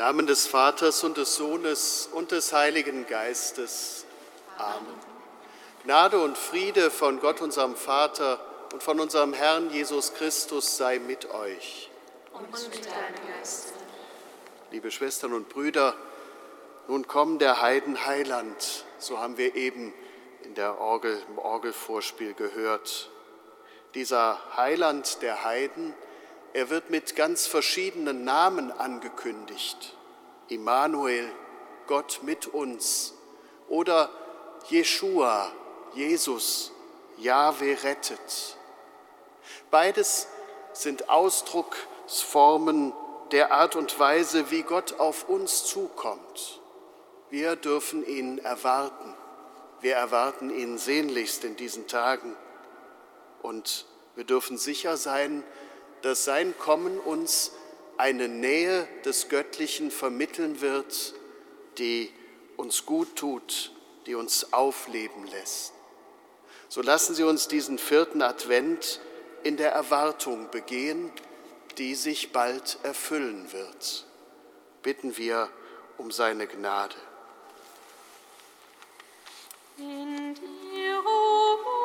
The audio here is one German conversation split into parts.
Im Namen des Vaters und des Sohnes und des Heiligen Geistes. Amen. Gnade und Friede von Gott, unserem Vater und von unserem Herrn Jesus Christus sei mit euch. Und mit deinem Geiste. Liebe Schwestern und Brüder, nun kommt der Heiden Heiland, so haben wir eben in der Orgel, im Orgelvorspiel gehört. Dieser Heiland der Heiden, er wird mit ganz verschiedenen Namen angekündigt. Immanuel, Gott mit uns oder Jeshua, Jesus, Jahwe rettet. Beides sind Ausdrucksformen der Art und Weise, wie Gott auf uns zukommt. Wir dürfen ihn erwarten. Wir erwarten ihn sehnlichst in diesen Tagen. Und wir dürfen sicher sein, dass sein Kommen uns eine Nähe des Göttlichen vermitteln wird, die uns gut tut, die uns aufleben lässt. So lassen Sie uns diesen vierten Advent in der Erwartung begehen, die sich bald erfüllen wird. Bitten wir um seine Gnade. In dir, o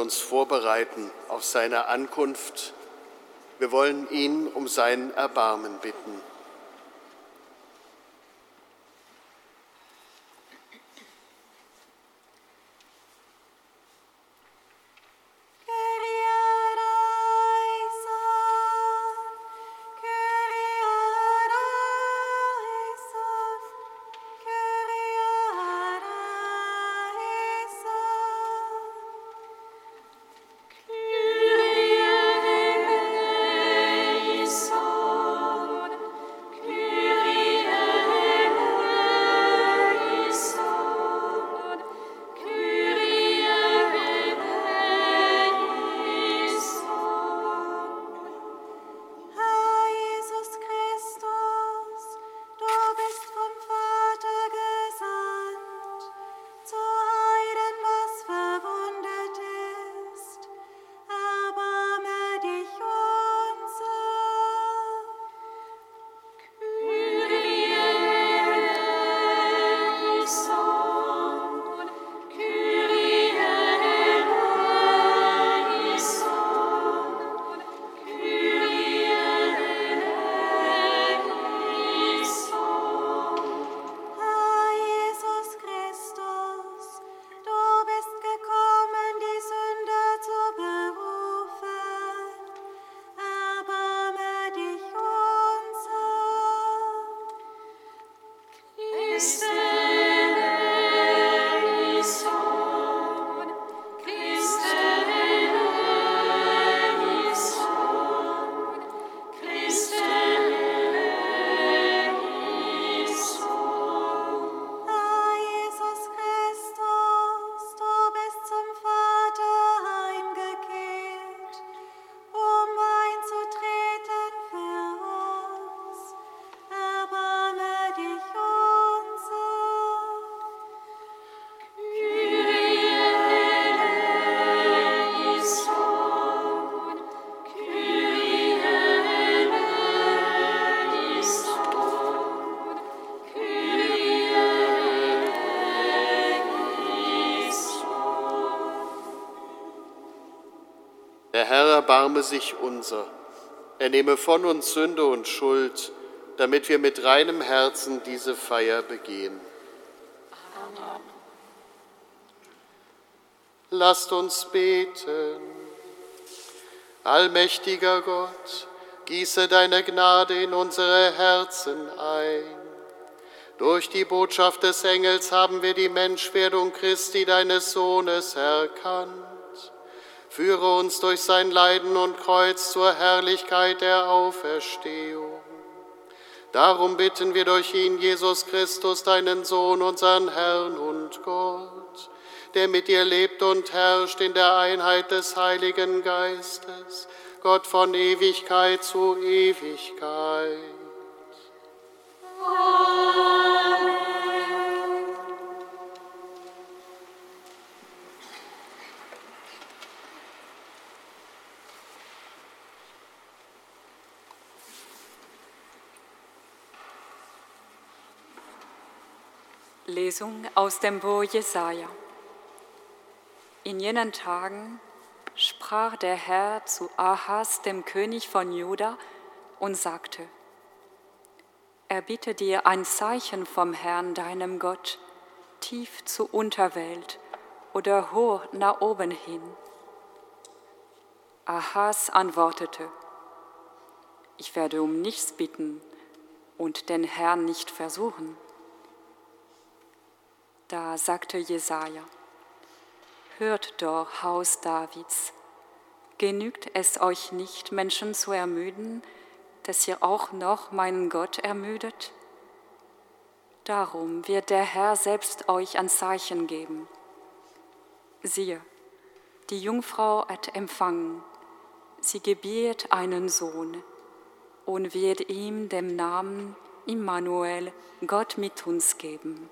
uns vorbereiten auf seine Ankunft. Wir wollen ihn um sein Erbarmen bitten. Erbarme sich unser. Er nehme von uns Sünde und Schuld, damit wir mit reinem Herzen diese Feier begehen. Amen. Lasst uns beten. Allmächtiger Gott, gieße deine Gnade in unsere Herzen ein. Durch die Botschaft des Engels haben wir die Menschwerdung Christi, deines Sohnes, erkannt. Führe uns durch sein Leiden und Kreuz zur Herrlichkeit der Auferstehung. Darum bitten wir durch ihn, Jesus Christus, deinen Sohn, unseren Herrn und Gott, der mit dir lebt und herrscht in der Einheit des Heiligen Geistes, Gott von Ewigkeit zu Ewigkeit. Lesung aus dem Buch Jesaja. In jenen Tagen sprach der Herr zu Ahas, dem König von Juda, und sagte: Erbitte dir ein Zeichen vom Herrn, deinem Gott, tief zur Unterwelt oder hoch nach oben hin. Ahas antwortete: Ich werde um nichts bitten und den Herrn nicht versuchen. Da sagte Jesaja: Hört doch, Haus Davids, genügt es euch nicht, Menschen zu ermüden, dass ihr auch noch meinen Gott ermüdet? Darum wird der Herr selbst euch ein Zeichen geben. Siehe, die Jungfrau hat empfangen, sie gebiert einen Sohn und wird ihm den Namen Immanuel, Gott mit uns geben.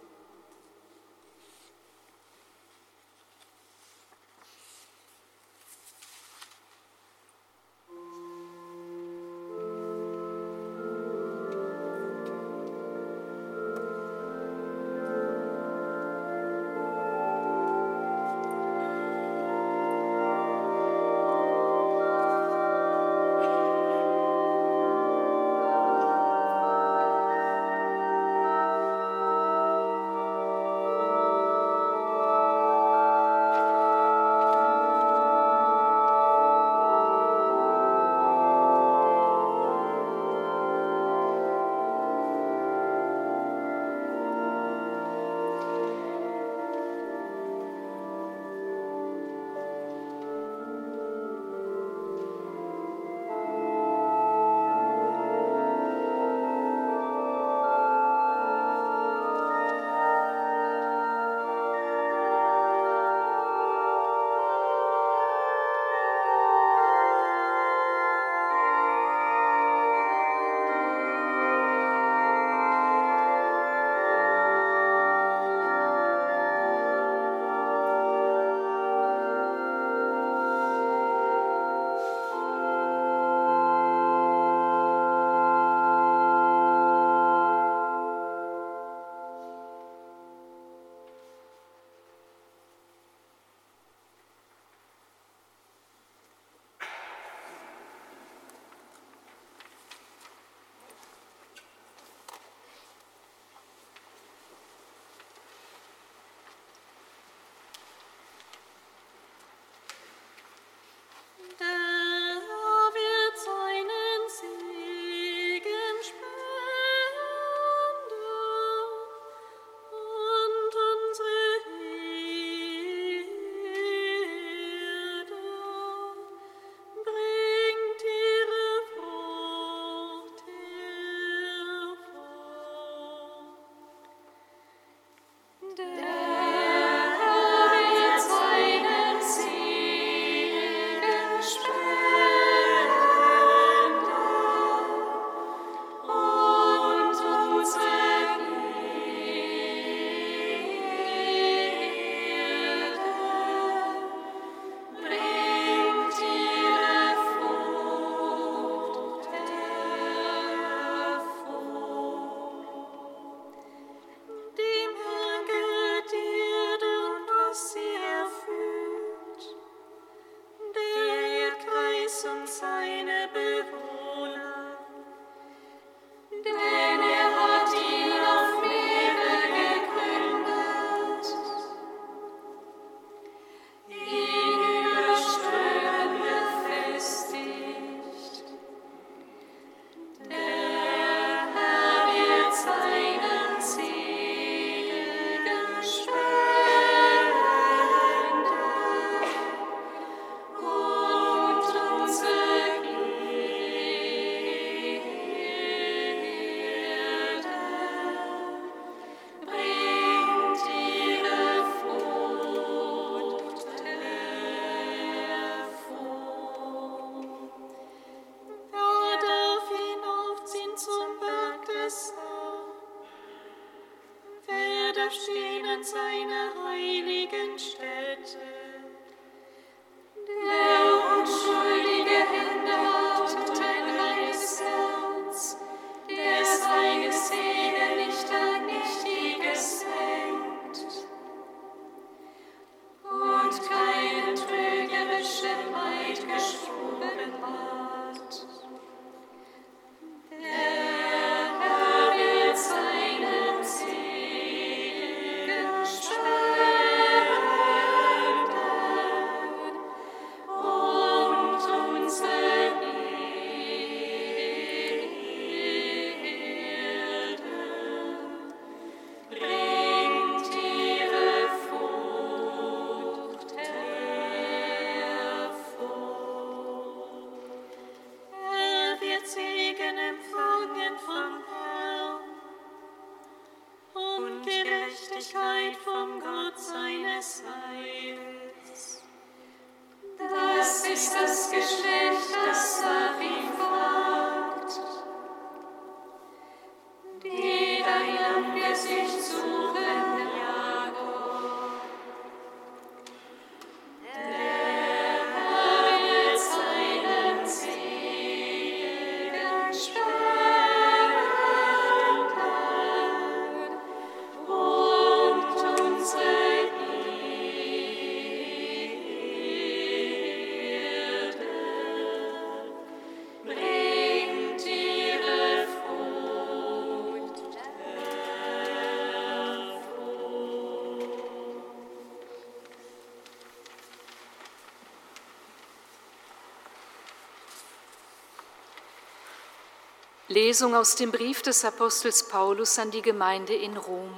Lesung aus dem Brief des Apostels Paulus an die Gemeinde in Rom.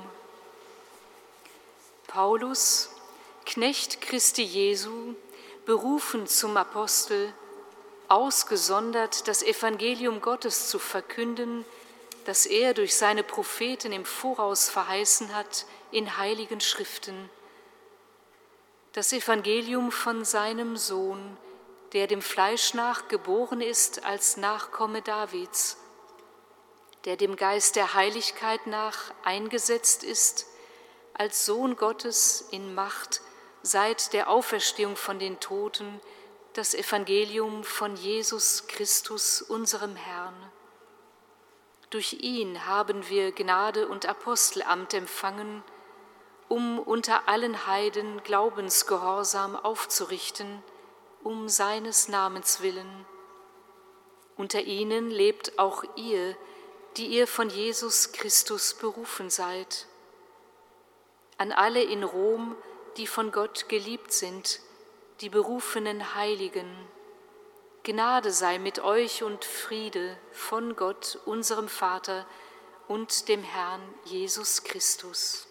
Paulus, Knecht Christi Jesu, berufen zum Apostel, ausgesondert das Evangelium Gottes zu verkünden, das er durch seine Propheten im Voraus verheißen hat in heiligen Schriften. Das Evangelium von seinem Sohn, der dem Fleisch nach geboren ist als Nachkomme Davids der dem Geist der Heiligkeit nach eingesetzt ist, als Sohn Gottes in Macht seit der Auferstehung von den Toten, das Evangelium von Jesus Christus, unserem Herrn. Durch ihn haben wir Gnade und Apostelamt empfangen, um unter allen Heiden Glaubensgehorsam aufzurichten, um seines Namens willen. Unter ihnen lebt auch ihr, die ihr von Jesus Christus berufen seid. An alle in Rom, die von Gott geliebt sind, die berufenen Heiligen. Gnade sei mit euch und Friede von Gott, unserem Vater und dem Herrn Jesus Christus.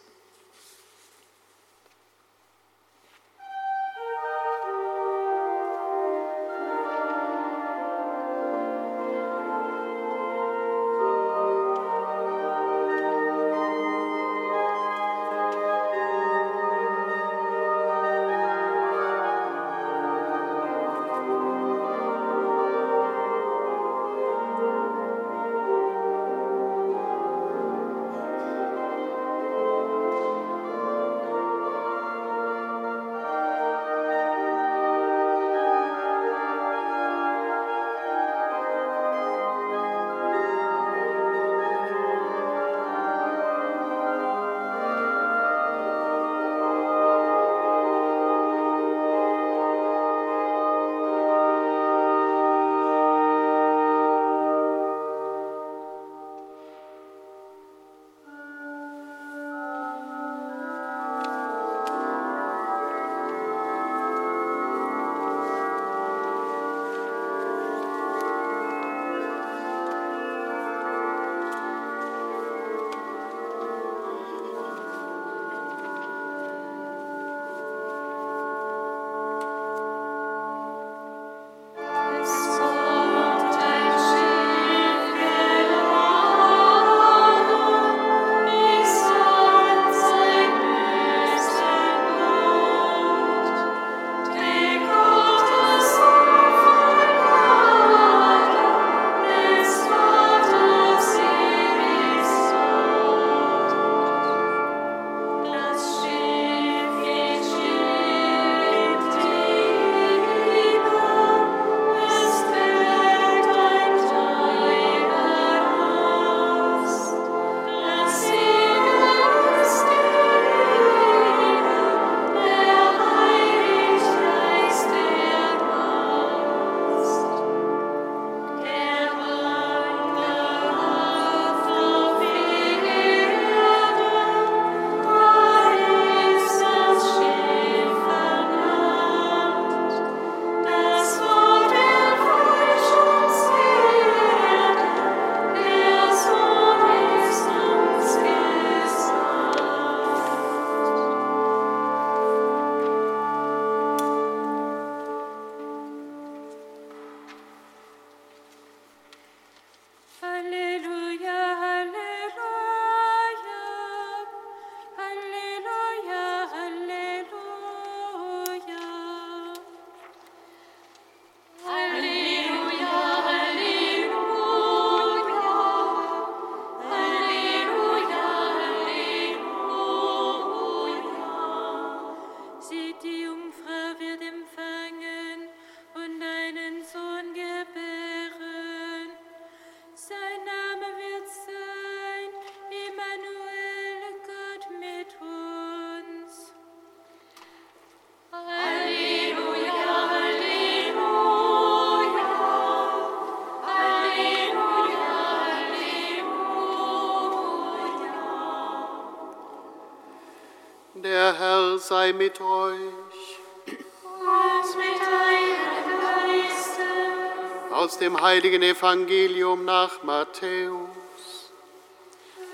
Sei mit euch. Und mit deinem Geiste. Aus dem heiligen Evangelium nach Matthäus.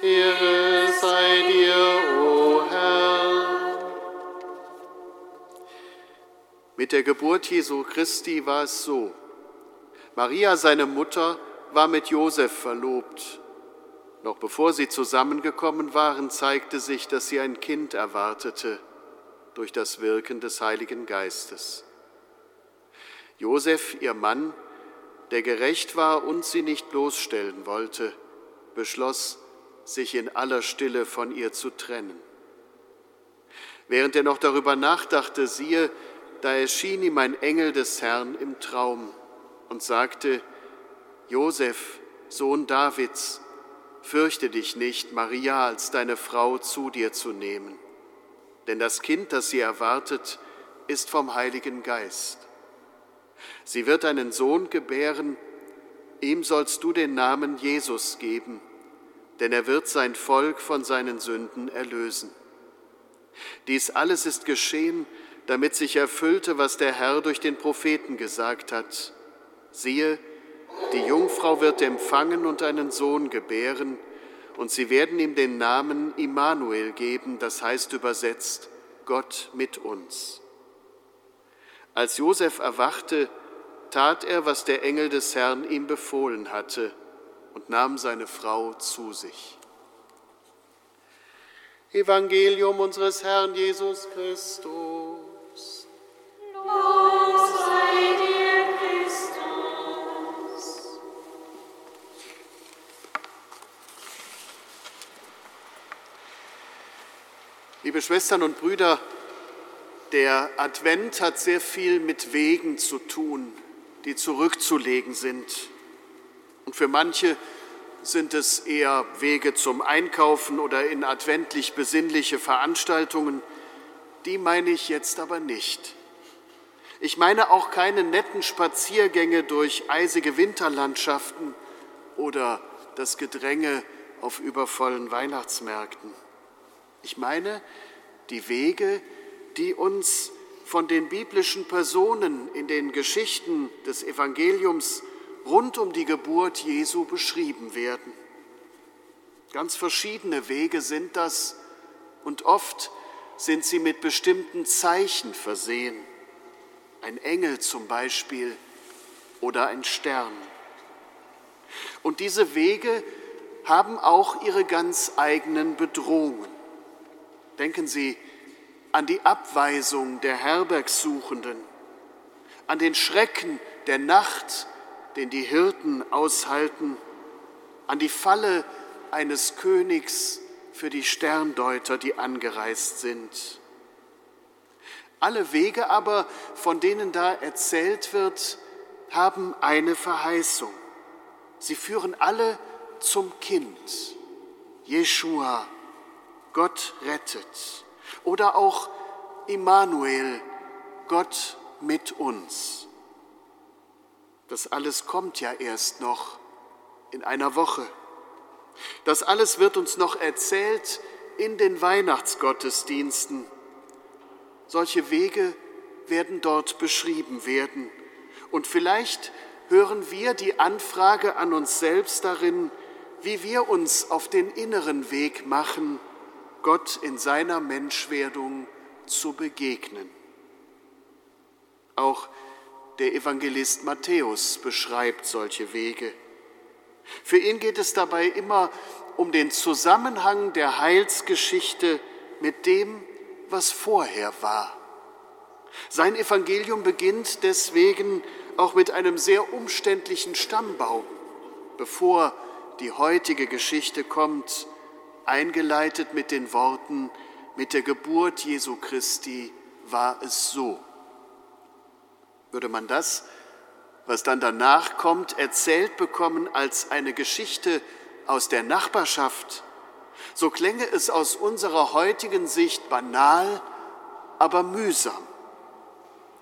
Ehre sei dir, o Herr. Mit der Geburt Jesu Christi war es so. Maria, seine Mutter, war mit Josef verlobt. Noch bevor sie zusammengekommen waren, zeigte sich, dass sie ein Kind erwartete durch das Wirken des Heiligen Geistes. Josef, ihr Mann, der gerecht war und sie nicht bloßstellen wollte, beschloss, sich in aller Stille von ihr zu trennen. Während er noch darüber nachdachte, siehe, da erschien ihm ein Engel des Herrn im Traum und sagte, Josef, Sohn Davids, fürchte dich nicht, Maria als deine Frau zu dir zu nehmen, denn das Kind, das sie erwartet, ist vom Heiligen Geist. Sie wird einen Sohn gebären, ihm sollst du den Namen Jesus geben, denn er wird sein Volk von seinen Sünden erlösen. Dies alles ist geschehen, damit sich erfüllte, was der Herr durch den Propheten gesagt hat. Siehe, die Jungfrau wird empfangen und einen Sohn gebären, und sie werden ihm den Namen Immanuel geben, das heißt übersetzt Gott mit uns. Als Josef erwachte, tat er, was der Engel des Herrn ihm befohlen hatte, und nahm seine Frau zu sich. Evangelium unseres Herrn Jesus Christus. Lob Liebe Schwestern und Brüder, der Advent hat sehr viel mit Wegen zu tun, die zurückzulegen sind. Und für manche sind es eher Wege zum Einkaufen oder in adventlich besinnliche Veranstaltungen. Die meine ich jetzt aber nicht. Ich meine auch keine netten Spaziergänge durch eisige Winterlandschaften oder das Gedränge auf übervollen Weihnachtsmärkten. Ich meine die Wege, die uns von den biblischen Personen in den Geschichten des Evangeliums rund um die Geburt Jesu beschrieben werden. Ganz verschiedene Wege sind das und oft sind sie mit bestimmten Zeichen versehen. Ein Engel zum Beispiel oder ein Stern. Und diese Wege haben auch ihre ganz eigenen Bedrohungen. Denken Sie an die Abweisung der Herbergsuchenden, an den Schrecken der Nacht, den die Hirten aushalten, an die Falle eines Königs für die Sterndeuter, die angereist sind. Alle Wege aber, von denen da erzählt wird, haben eine Verheißung. Sie führen alle zum Kind, Jeshua, Gott rettet. Oder auch Immanuel, Gott mit uns. Das alles kommt ja erst noch in einer Woche. Das alles wird uns noch erzählt in den Weihnachtsgottesdiensten. Solche Wege werden dort beschrieben werden. Und vielleicht hören wir die Anfrage an uns selbst darin, wie wir uns auf den inneren Weg machen, Gott in seiner Menschwerdung zu begegnen. Auch der Evangelist Matthäus beschreibt solche Wege. Für ihn geht es dabei immer um den Zusammenhang der Heilsgeschichte mit dem, was vorher war. Sein Evangelium beginnt deswegen auch mit einem sehr umständlichen Stammbaum, bevor die heutige Geschichte kommt, eingeleitet mit den Worten, mit der Geburt Jesu Christi war es so. Würde man das, was dann danach kommt, erzählt bekommen als eine Geschichte aus der Nachbarschaft, so klänge es aus unserer heutigen Sicht banal, aber mühsam.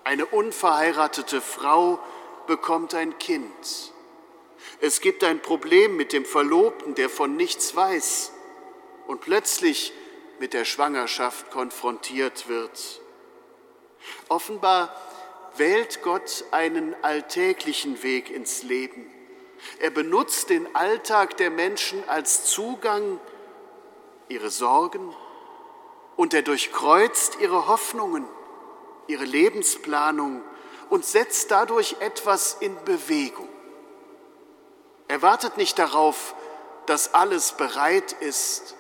Eine unverheiratete Frau bekommt ein Kind. Es gibt ein Problem mit dem Verlobten, der von nichts weiß. Und plötzlich mit der Schwangerschaft konfrontiert wird. Offenbar wählt Gott einen alltäglichen Weg ins Leben. Er benutzt den Alltag der Menschen als Zugang, ihre Sorgen, und er durchkreuzt ihre Hoffnungen, ihre Lebensplanung und setzt dadurch etwas in Bewegung. Er wartet nicht darauf, dass alles bereit ist.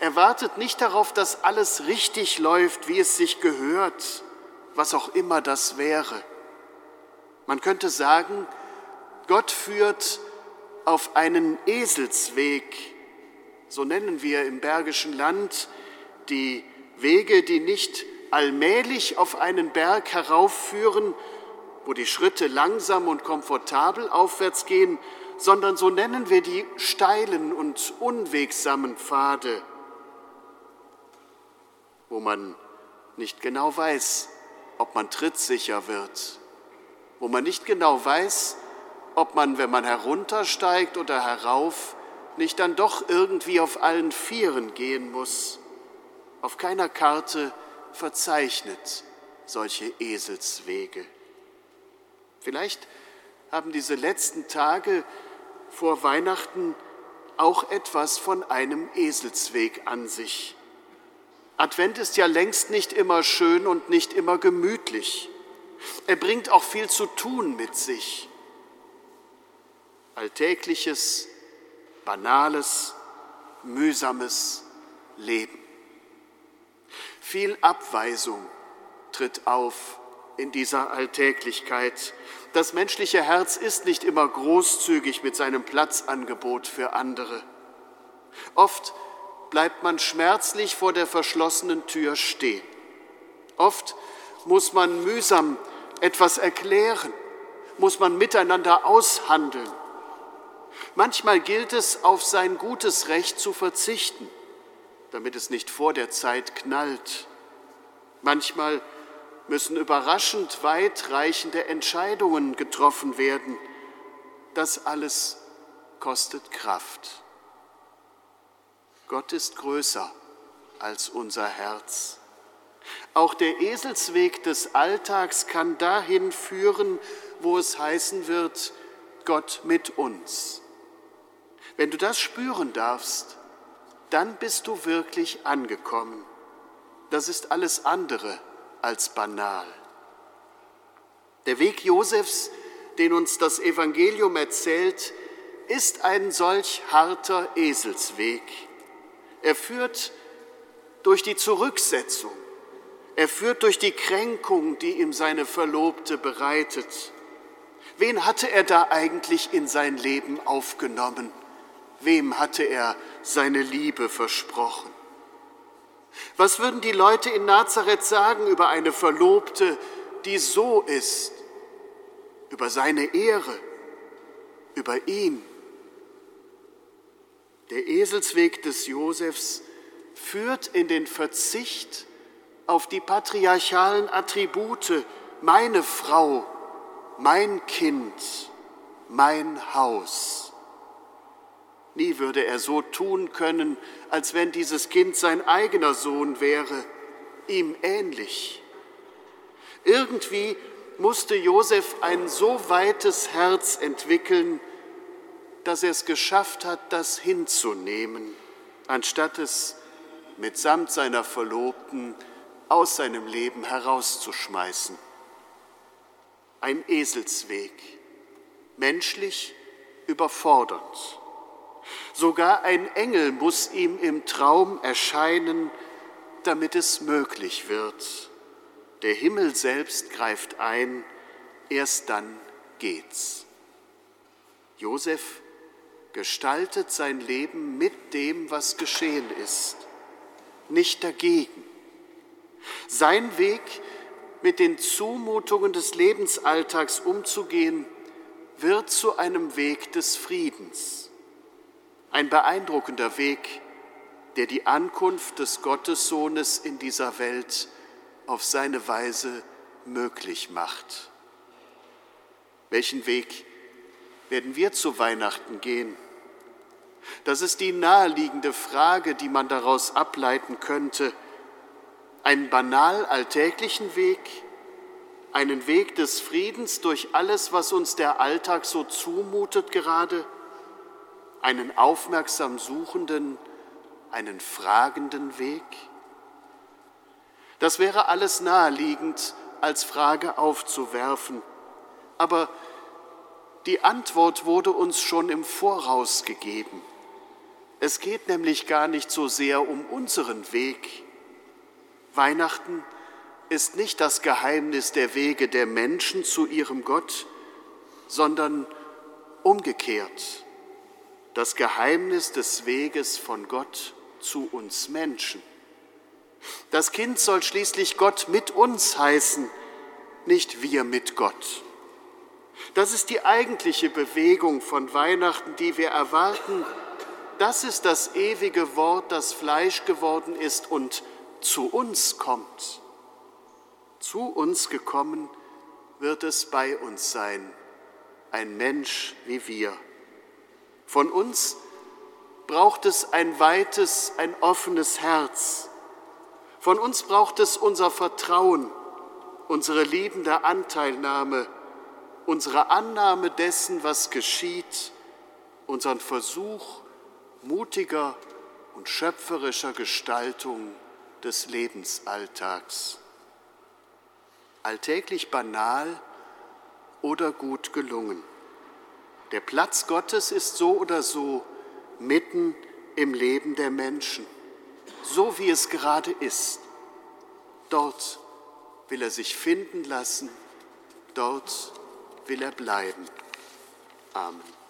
Er wartet nicht darauf, dass alles richtig läuft, wie es sich gehört, was auch immer das wäre. Man könnte sagen, Gott führt auf einen Eselsweg, so nennen wir im Bergischen Land die Wege, die nicht allmählich auf einen Berg heraufführen, wo die Schritte langsam und komfortabel aufwärts gehen, sondern so nennen wir die steilen und unwegsamen Pfade, wo man nicht genau weiß, ob man trittsicher wird, wo man nicht genau weiß, ob man, wenn man heruntersteigt oder herauf, nicht dann doch irgendwie auf allen Vieren gehen muss. Auf keiner Karte verzeichnet solche Eselswege. Vielleicht haben diese letzten Tage vor Weihnachten auch etwas von einem Eselsweg an sich. Advent ist ja längst nicht immer schön und nicht immer gemütlich. Er bringt auch viel zu tun mit sich. Alltägliches, banales, mühsames Leben. Viel Abweisung tritt auf in dieser Alltäglichkeit. Das menschliche Herz ist nicht immer großzügig mit seinem Platzangebot für andere. Oft bleibt man schmerzlich vor der verschlossenen Tür stehen. Oft muss man mühsam etwas erklären, muss man miteinander aushandeln. Manchmal gilt es, auf sein gutes Recht zu verzichten, damit es nicht vor der Zeit knallt. Manchmal müssen überraschend weitreichende Entscheidungen getroffen werden. Das alles kostet Kraft. Gott ist größer als unser Herz. Auch der Eselsweg des Alltags kann dahin führen, wo es heißen wird, Gott mit uns. Wenn du das spüren darfst, dann bist du wirklich angekommen. Das ist alles andere als banal. Der Weg Josefs, den uns das Evangelium erzählt, ist ein solch harter Eselsweg. Er führt durch die Zurücksetzung, er führt durch die Kränkung, die ihm seine Verlobte bereitet. Wen hatte er da eigentlich in sein Leben aufgenommen? Wem hatte er seine Liebe versprochen? Was würden die Leute in Nazareth sagen über eine Verlobte, die so ist, über seine Ehre, über ihn? Der Eselsweg des Josefs führt in den Verzicht auf die patriarchalen Attribute, meine Frau, mein Kind, mein Haus. Nie würde er so tun können, als wenn dieses Kind sein eigener Sohn wäre, ihm ähnlich. Irgendwie musste Josef ein so weites Herz entwickeln, dass er es geschafft hat, das hinzunehmen, anstatt es mitsamt seiner Verlobten aus seinem Leben herauszuschmeißen. Ein Eselsweg, menschlich überfordernd. Sogar ein Engel muss ihm im Traum erscheinen, damit es möglich wird. Der Himmel selbst greift ein, erst dann geht's. Josef gestaltet sein Leben mit dem, was geschehen ist, nicht dagegen. Sein Weg, mit den Zumutungen des Lebensalltags umzugehen, wird zu einem Weg des Friedens ein beeindruckender Weg, der die Ankunft des Gottessohnes in dieser Welt auf seine Weise möglich macht. Welchen Weg werden wir zu Weihnachten gehen? Das ist die naheliegende Frage, die man daraus ableiten könnte. Einen banal alltäglichen Weg, einen Weg des Friedens durch alles, was uns der Alltag so zumutet gerade, einen aufmerksam suchenden, einen fragenden Weg? Das wäre alles naheliegend als Frage aufzuwerfen, aber die Antwort wurde uns schon im Voraus gegeben. Es geht nämlich gar nicht so sehr um unseren Weg. Weihnachten ist nicht das Geheimnis der Wege der Menschen zu ihrem Gott, sondern umgekehrt das Geheimnis des Weges von Gott zu uns Menschen. Das Kind soll schließlich Gott mit uns heißen, nicht wir mit Gott. Das ist die eigentliche Bewegung von Weihnachten, die wir erwarten das ist das ewige Wort, das Fleisch geworden ist und zu uns kommt. Zu uns gekommen wird es bei uns sein, ein Mensch wie wir. Von uns braucht es ein weites, ein offenes Herz. Von uns braucht es unser Vertrauen, unsere liebende Anteilnahme, unsere Annahme dessen, was geschieht, unseren Versuch, mutiger und schöpferischer Gestaltung des Lebensalltags. Alltäglich banal oder gut gelungen. Der Platz Gottes ist so oder so mitten im Leben der Menschen, so wie es gerade ist. Dort will er sich finden lassen, dort will er bleiben. Amen.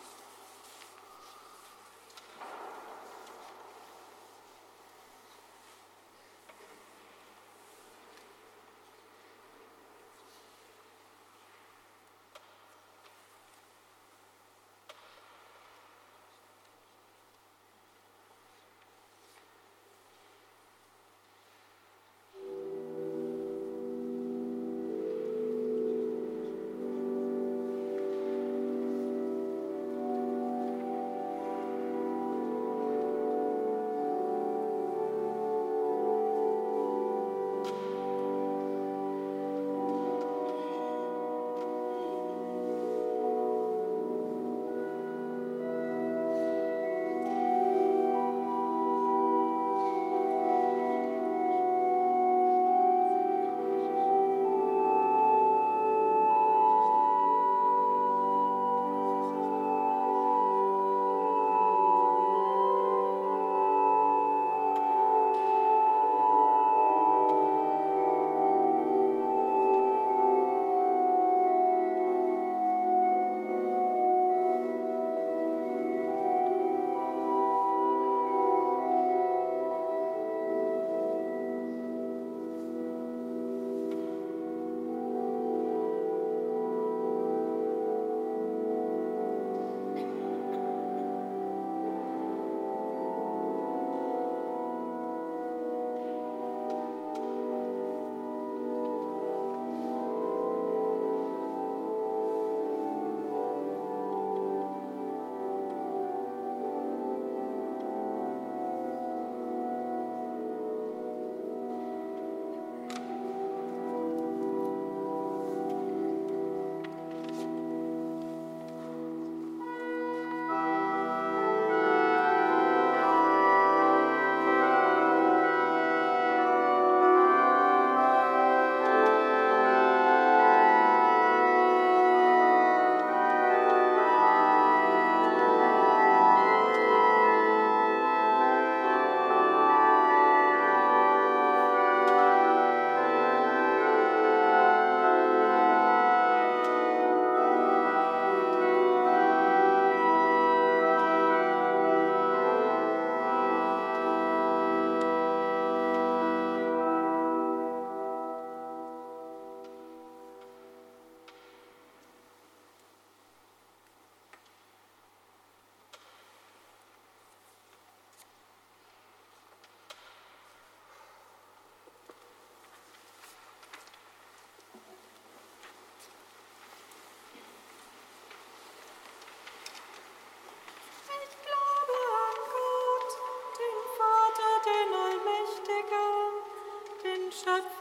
Herr,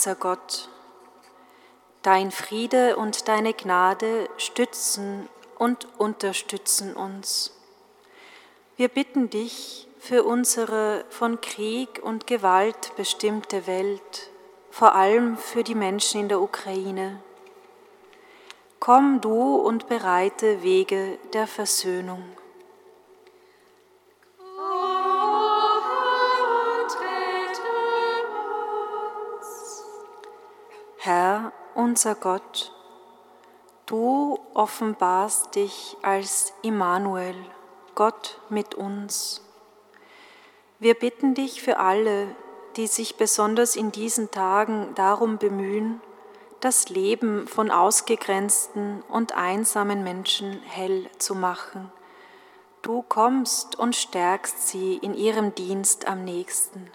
unser Gott, dein Friede und deine Gnade stützen und unterstützen uns. Wir bitten dich für unsere von Krieg und Gewalt bestimmte Welt, vor allem für die Menschen in der Ukraine. Komm du und bereite Wege der Versöhnung. Herr, unser Gott, du offenbarst dich als Immanuel, Gott mit uns. Wir bitten dich für alle, die sich besonders in diesen Tagen darum bemühen, das Leben von ausgegrenzten und einsamen Menschen hell zu machen. Du kommst und stärkst sie in ihrem Dienst am nächsten.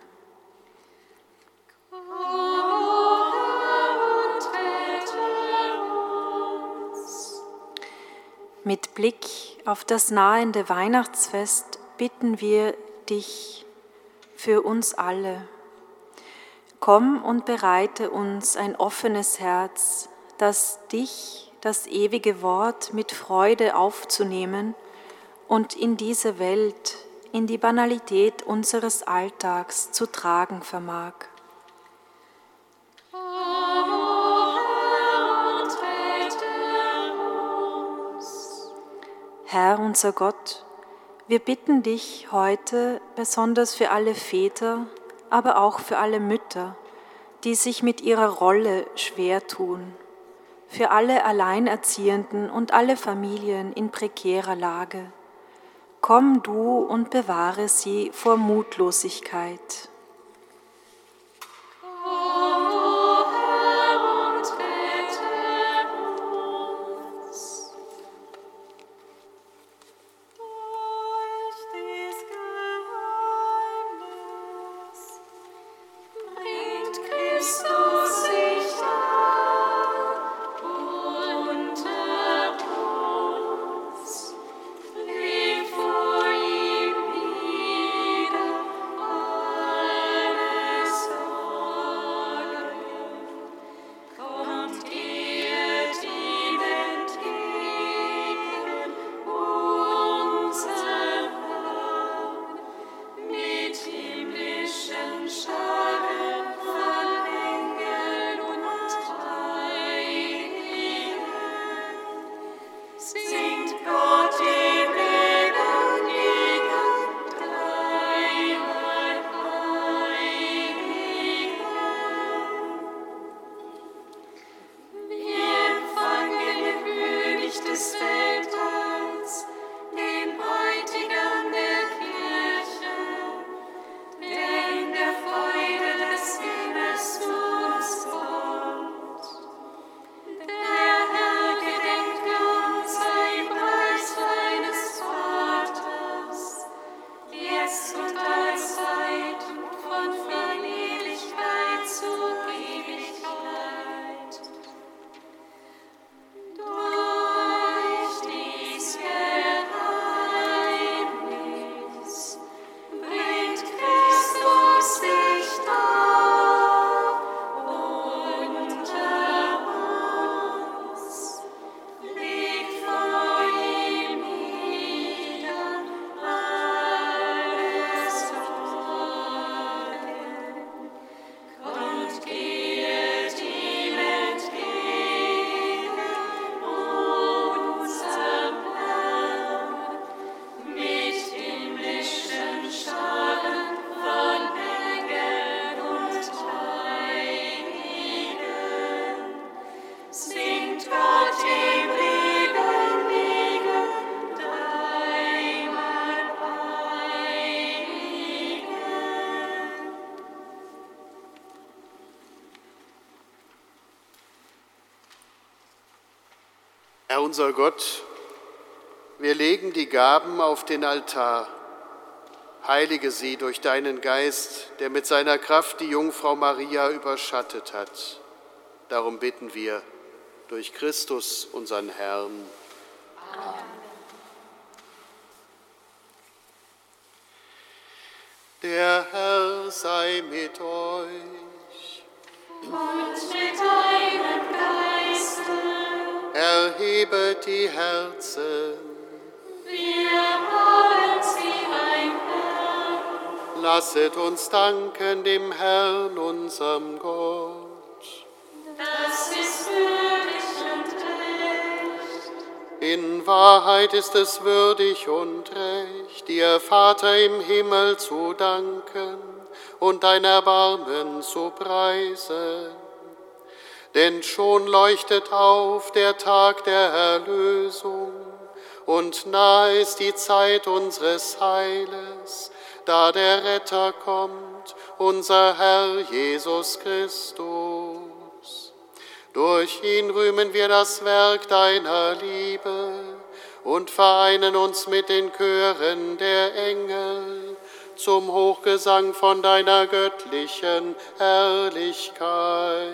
Mit Blick auf das nahende Weihnachtsfest bitten wir dich für uns alle. Komm und bereite uns ein offenes Herz, das dich, das ewige Wort, mit Freude aufzunehmen und in diese Welt, in die Banalität unseres Alltags zu tragen vermag. Herr unser Gott, wir bitten dich heute besonders für alle Väter, aber auch für alle Mütter, die sich mit ihrer Rolle schwer tun, für alle Alleinerziehenden und alle Familien in prekärer Lage. Komm du und bewahre sie vor Mutlosigkeit. Unser Gott, wir legen die Gaben auf den Altar. Heilige sie durch deinen Geist, der mit seiner Kraft die Jungfrau Maria überschattet hat. Darum bitten wir durch Christus, unseren Herrn. Amen. Der Herr sei mit euch. Und mit deinem Geiste erhebet die Herzen. Wir haben sie, mein Herr. Lasset uns danken dem Herrn, unserem Gott. Das ist würdig und recht. In Wahrheit ist es würdig und recht, dir, Vater im Himmel, zu danken und dein Erbarmen zu preisen denn schon leuchtet auf der Tag der Erlösung und nahe ist die Zeit unseres Heiles, da der Retter kommt, unser Herr Jesus Christus. Durch ihn rühmen wir das Werk deiner Liebe und vereinen uns mit den Chören der Engel zum Hochgesang von deiner göttlichen Herrlichkeit.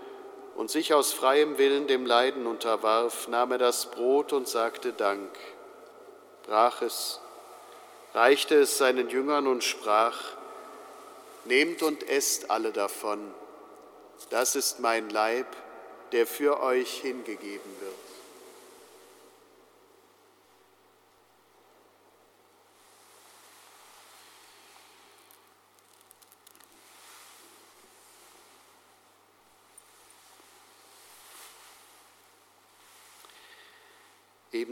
und sich aus freiem Willen dem Leiden unterwarf, nahm er das Brot und sagte Dank, brach es, reichte es seinen Jüngern und sprach, Nehmt und esst alle davon, das ist mein Leib, der für euch hingegeben wird.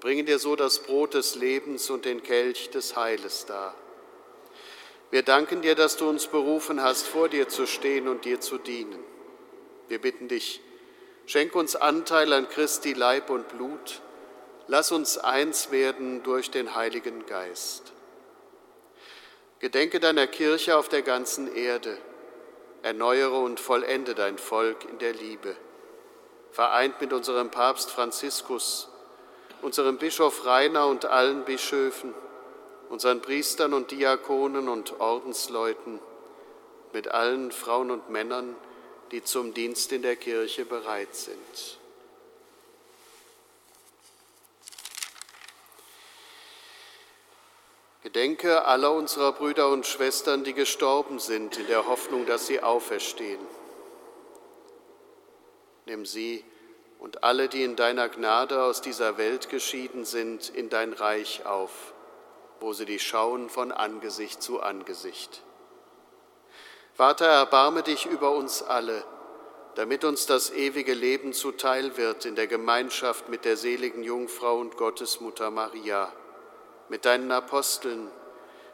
und bringen dir so das Brot des Lebens und den Kelch des Heiles dar. Wir danken dir, dass du uns berufen hast, vor dir zu stehen und dir zu dienen. Wir bitten dich, schenk uns Anteil an Christi Leib und Blut, lass uns eins werden durch den Heiligen Geist. Gedenke deiner Kirche auf der ganzen Erde, erneuere und vollende dein Volk in der Liebe. Vereint mit unserem Papst Franziskus, unserem Bischof Rainer und allen Bischöfen, unseren Priestern und Diakonen und Ordensleuten, mit allen Frauen und Männern, die zum Dienst in der Kirche bereit sind. Gedenke aller unserer Brüder und Schwestern, die gestorben sind, in der Hoffnung, dass sie auferstehen. Nimm sie und alle, die in deiner Gnade aus dieser Welt geschieden sind, in dein Reich auf, wo sie dich schauen von Angesicht zu Angesicht. Vater, erbarme dich über uns alle, damit uns das ewige Leben zuteil wird in der Gemeinschaft mit der seligen Jungfrau und Gottesmutter Maria, mit deinen Aposteln,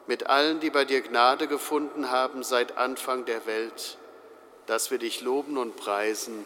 mit allen, die bei dir Gnade gefunden haben seit Anfang der Welt, dass wir dich loben und preisen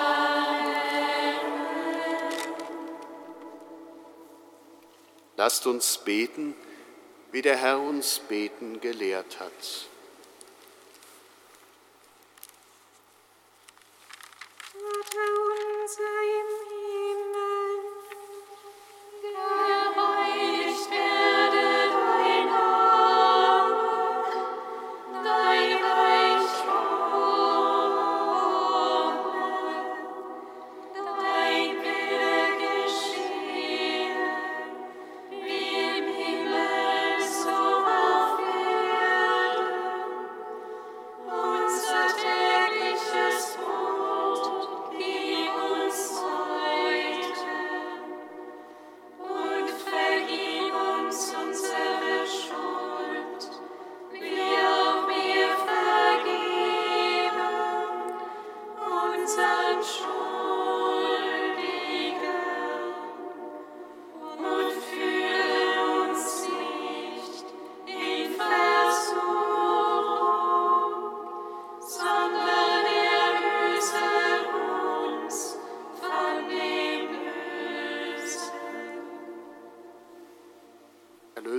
Lasst uns beten, wie der Herr uns beten gelehrt hat. Vater unser im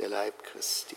Der Leib Christi.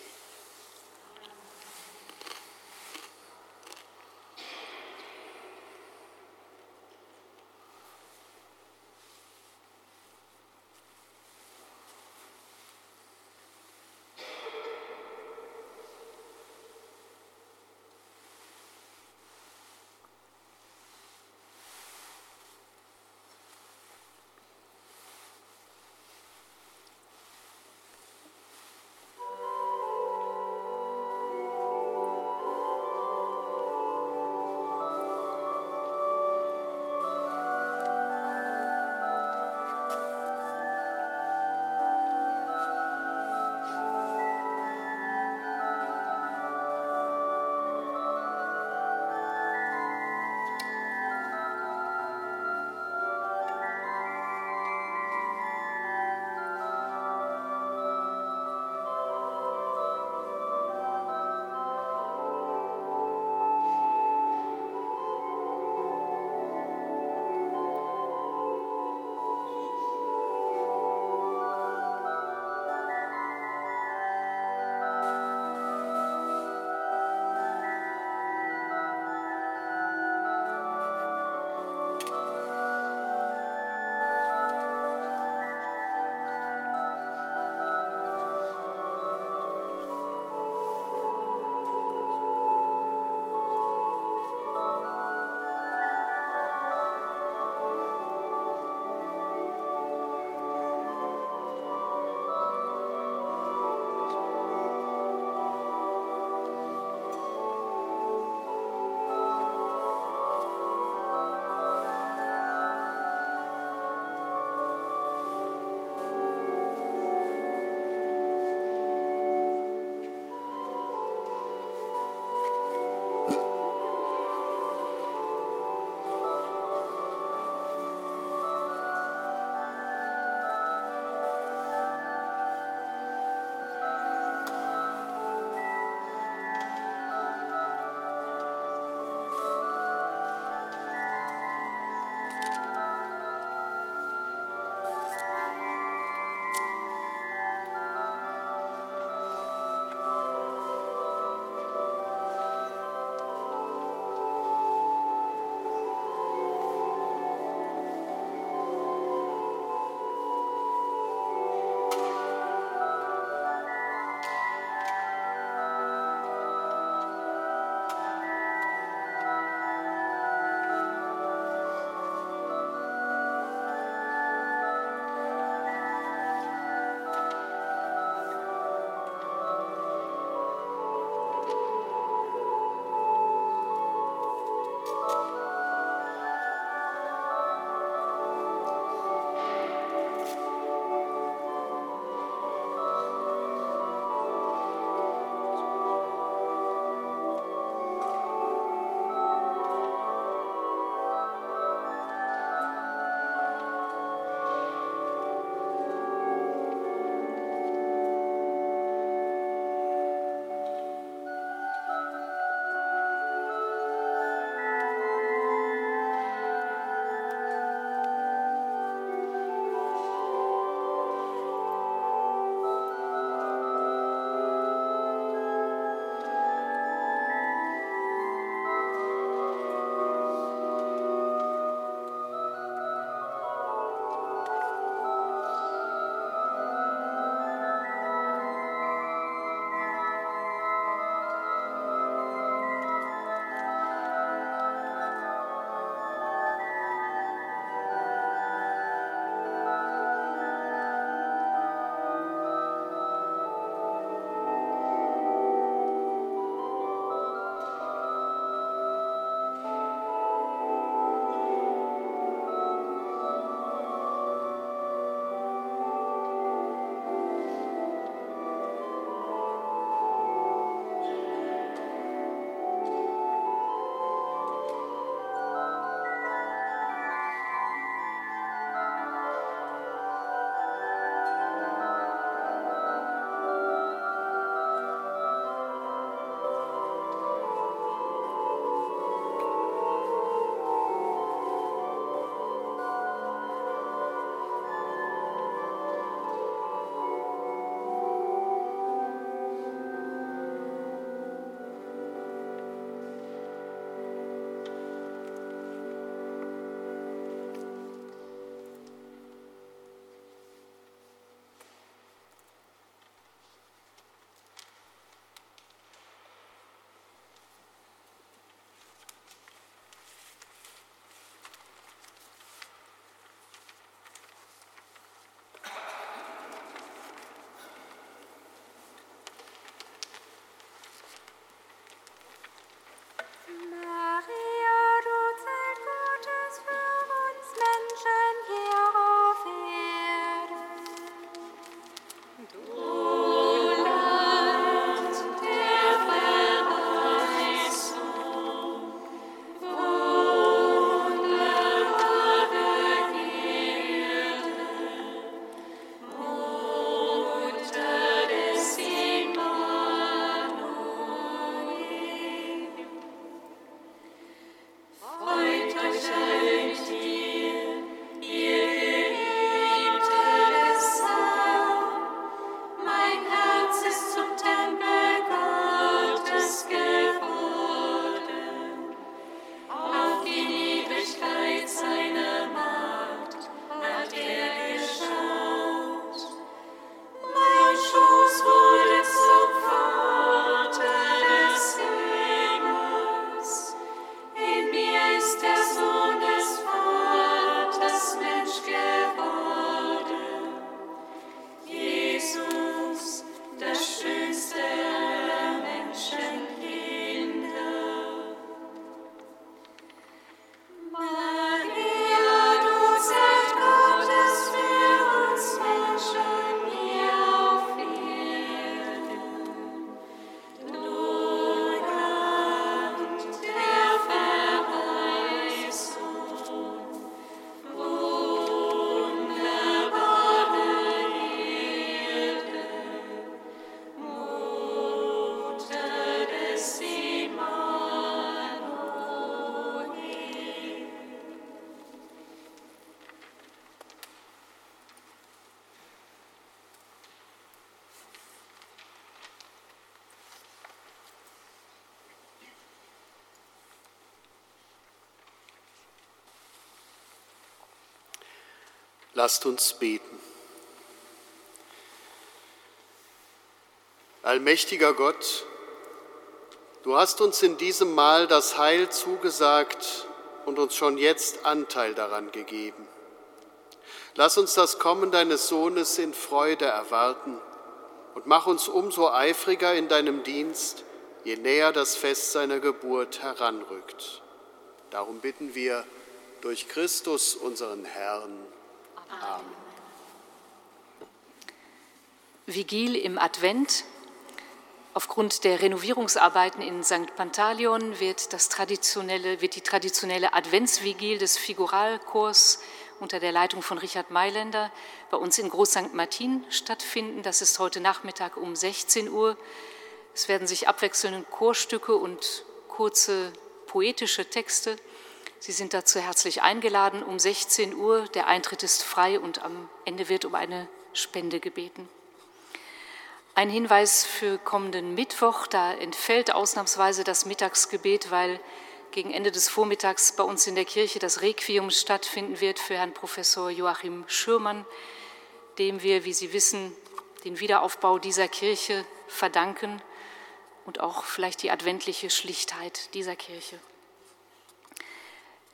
Lasst uns beten. Allmächtiger Gott, du hast uns in diesem Mal das Heil zugesagt und uns schon jetzt Anteil daran gegeben. Lass uns das Kommen deines Sohnes in Freude erwarten und mach uns umso eifriger in deinem Dienst, je näher das Fest seiner Geburt heranrückt. Darum bitten wir durch Christus, unseren Herrn. Vigil im Advent. Aufgrund der Renovierungsarbeiten in St. Pantaleon wird, das traditionelle, wird die traditionelle Adventsvigil des Figuralchors unter der Leitung von Richard Mailänder bei uns in Groß St. Martin stattfinden. Das ist heute Nachmittag um 16 Uhr. Es werden sich abwechselnde Chorstücke und kurze poetische Texte Sie sind dazu herzlich eingeladen um 16 Uhr. Der Eintritt ist frei und am Ende wird um eine Spende gebeten. Ein Hinweis für kommenden Mittwoch, da entfällt ausnahmsweise das Mittagsgebet, weil gegen Ende des Vormittags bei uns in der Kirche das Requiem stattfinden wird für Herrn Professor Joachim Schürmann, dem wir, wie Sie wissen, den Wiederaufbau dieser Kirche verdanken und auch vielleicht die adventliche Schlichtheit dieser Kirche.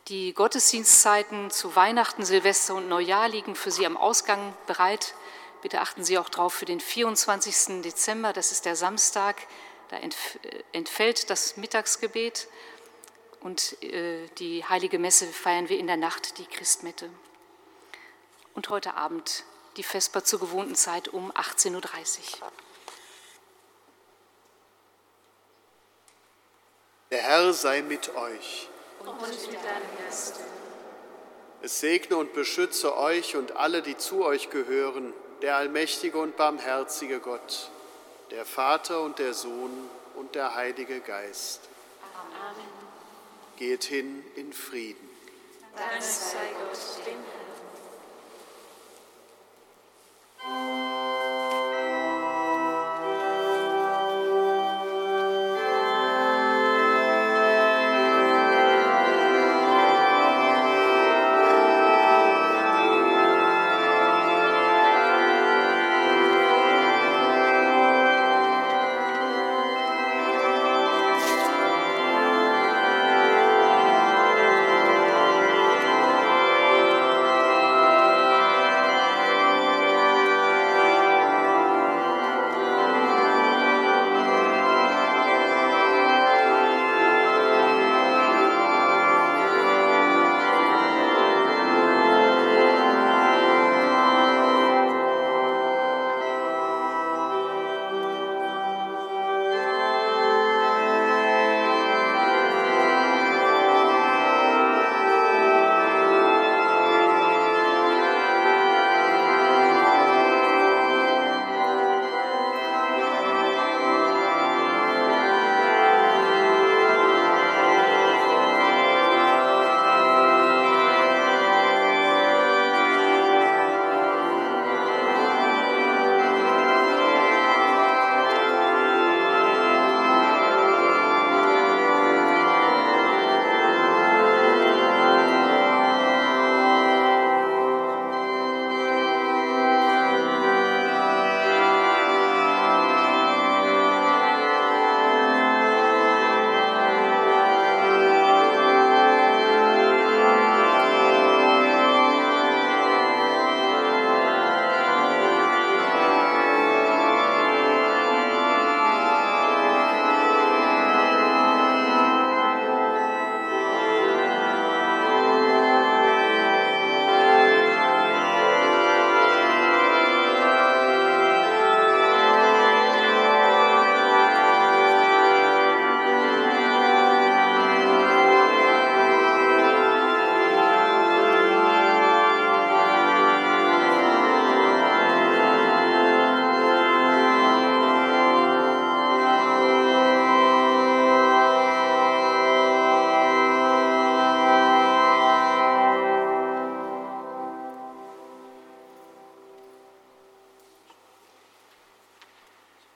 Die Gottesdienstzeiten zu Weihnachten, Silvester und Neujahr liegen für Sie am Ausgang bereit. Bitte achten Sie auch darauf für den 24. Dezember, das ist der Samstag. Da entfällt das Mittagsgebet und äh, die heilige Messe feiern wir in der Nacht, die Christmette. Und heute Abend die Vesper zur gewohnten Zeit um 18.30 Uhr. Der Herr sei mit euch und mit deinem Geist. Es segne und beschütze euch und alle, die zu euch gehören, der allmächtige und barmherzige Gott, der Vater und der Sohn und der Heilige Geist. Amen. Geht hin in Frieden. Dank sei Gott, dem Herrn.